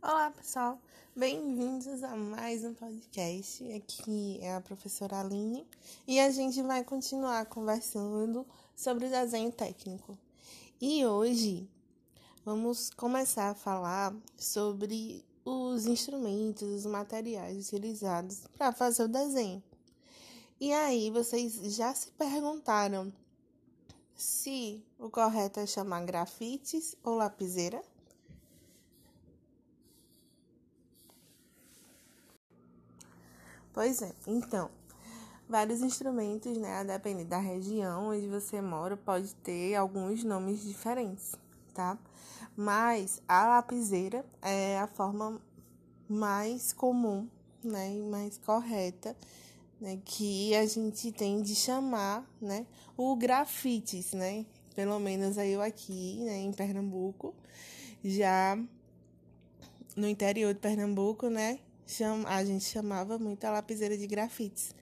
Olá, pessoal. Bem-vindos a mais um podcast. Aqui é a professora Aline e a gente vai continuar conversando sobre o desenho técnico. E hoje vamos começar a falar sobre os instrumentos, os materiais utilizados para fazer o desenho. E aí, vocês já se perguntaram se o correto é chamar grafites ou lapiseira? Pois é, então, vários instrumentos, né, a depender da região onde você mora, pode ter alguns nomes diferentes, tá? Mas a lapiseira é a forma mais comum, né, e mais correta, né, que a gente tem de chamar, né, o grafites, né? Pelo menos eu aqui, né, em Pernambuco, já no interior de Pernambuco, né, a gente chamava muito a lapiseira de grafites.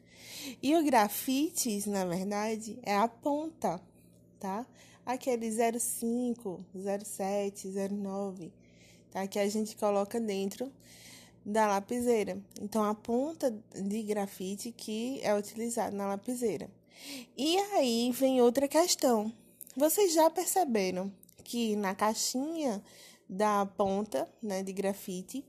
E o grafites, na verdade, é a ponta, tá? Aquele 05, 07, 09, tá? Que a gente coloca dentro da lapiseira. Então, a ponta de grafite que é utilizada na lapiseira. E aí vem outra questão. Vocês já perceberam que na caixinha da ponta, né, de grafite,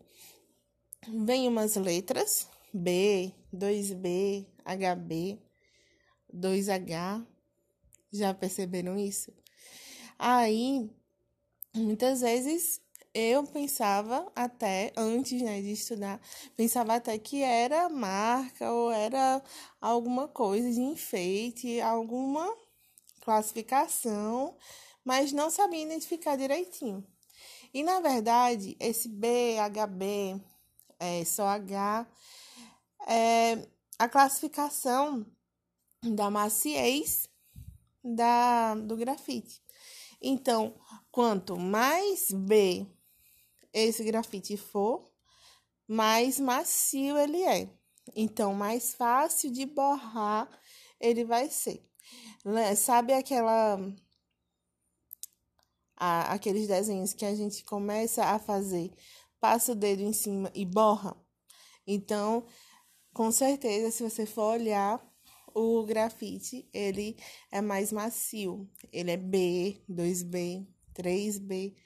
vem umas letras B, 2B, HB, 2H. Já perceberam isso? Aí, muitas vezes eu pensava até, antes né, de estudar, pensava até que era marca ou era alguma coisa de enfeite, alguma classificação, mas não sabia identificar direitinho. E na verdade, esse B, HB, é, só H, é a classificação da maciez da, do grafite. Então, quanto mais B esse grafite for, mais macio ele é. Então, mais fácil de borrar ele vai ser. Sabe aquela a, aqueles desenhos que a gente começa a fazer passa o dedo em cima e borra. Então, com certeza, se você for olhar o grafite, ele é mais macio. Ele é B, 2B, 3B,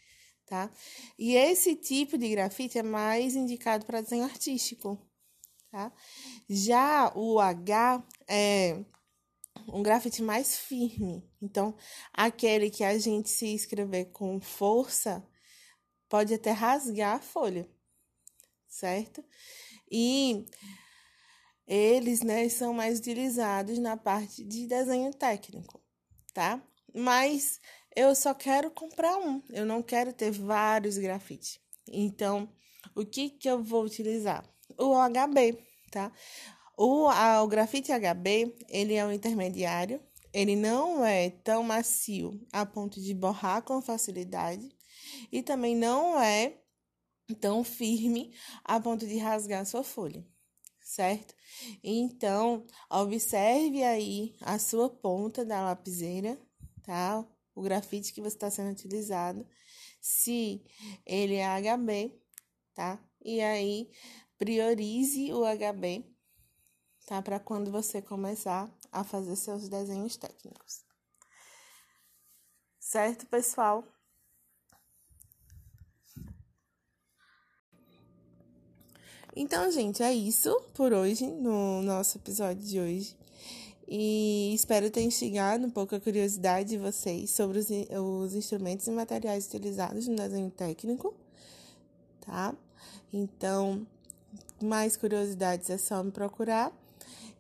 tá? E esse tipo de grafite é mais indicado para desenho artístico, tá? Já o H é um grafite mais firme. Então, aquele que a gente se escrever com força, pode até rasgar a folha, certo? E eles, né, são mais utilizados na parte de desenho técnico, tá? Mas eu só quero comprar um, eu não quero ter vários grafites. Então, o que que eu vou utilizar? O HB, tá? O, a, o grafite HB, ele é um intermediário, ele não é tão macio a ponto de borrar com facilidade, e também não é tão firme a ponto de rasgar sua folha, certo? Então, observe aí a sua ponta da lapiseira, tá? O grafite que você está sendo utilizado, se ele é HB, tá? E aí, priorize o HB, tá? Para quando você começar a fazer seus desenhos técnicos. Certo, pessoal? Então, gente, é isso por hoje, no nosso episódio de hoje. E espero ter instigado um pouco a curiosidade de vocês sobre os, os instrumentos e materiais utilizados no desenho técnico, tá? Então, mais curiosidades é só me procurar.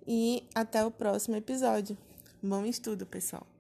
E até o próximo episódio. Bom estudo, pessoal!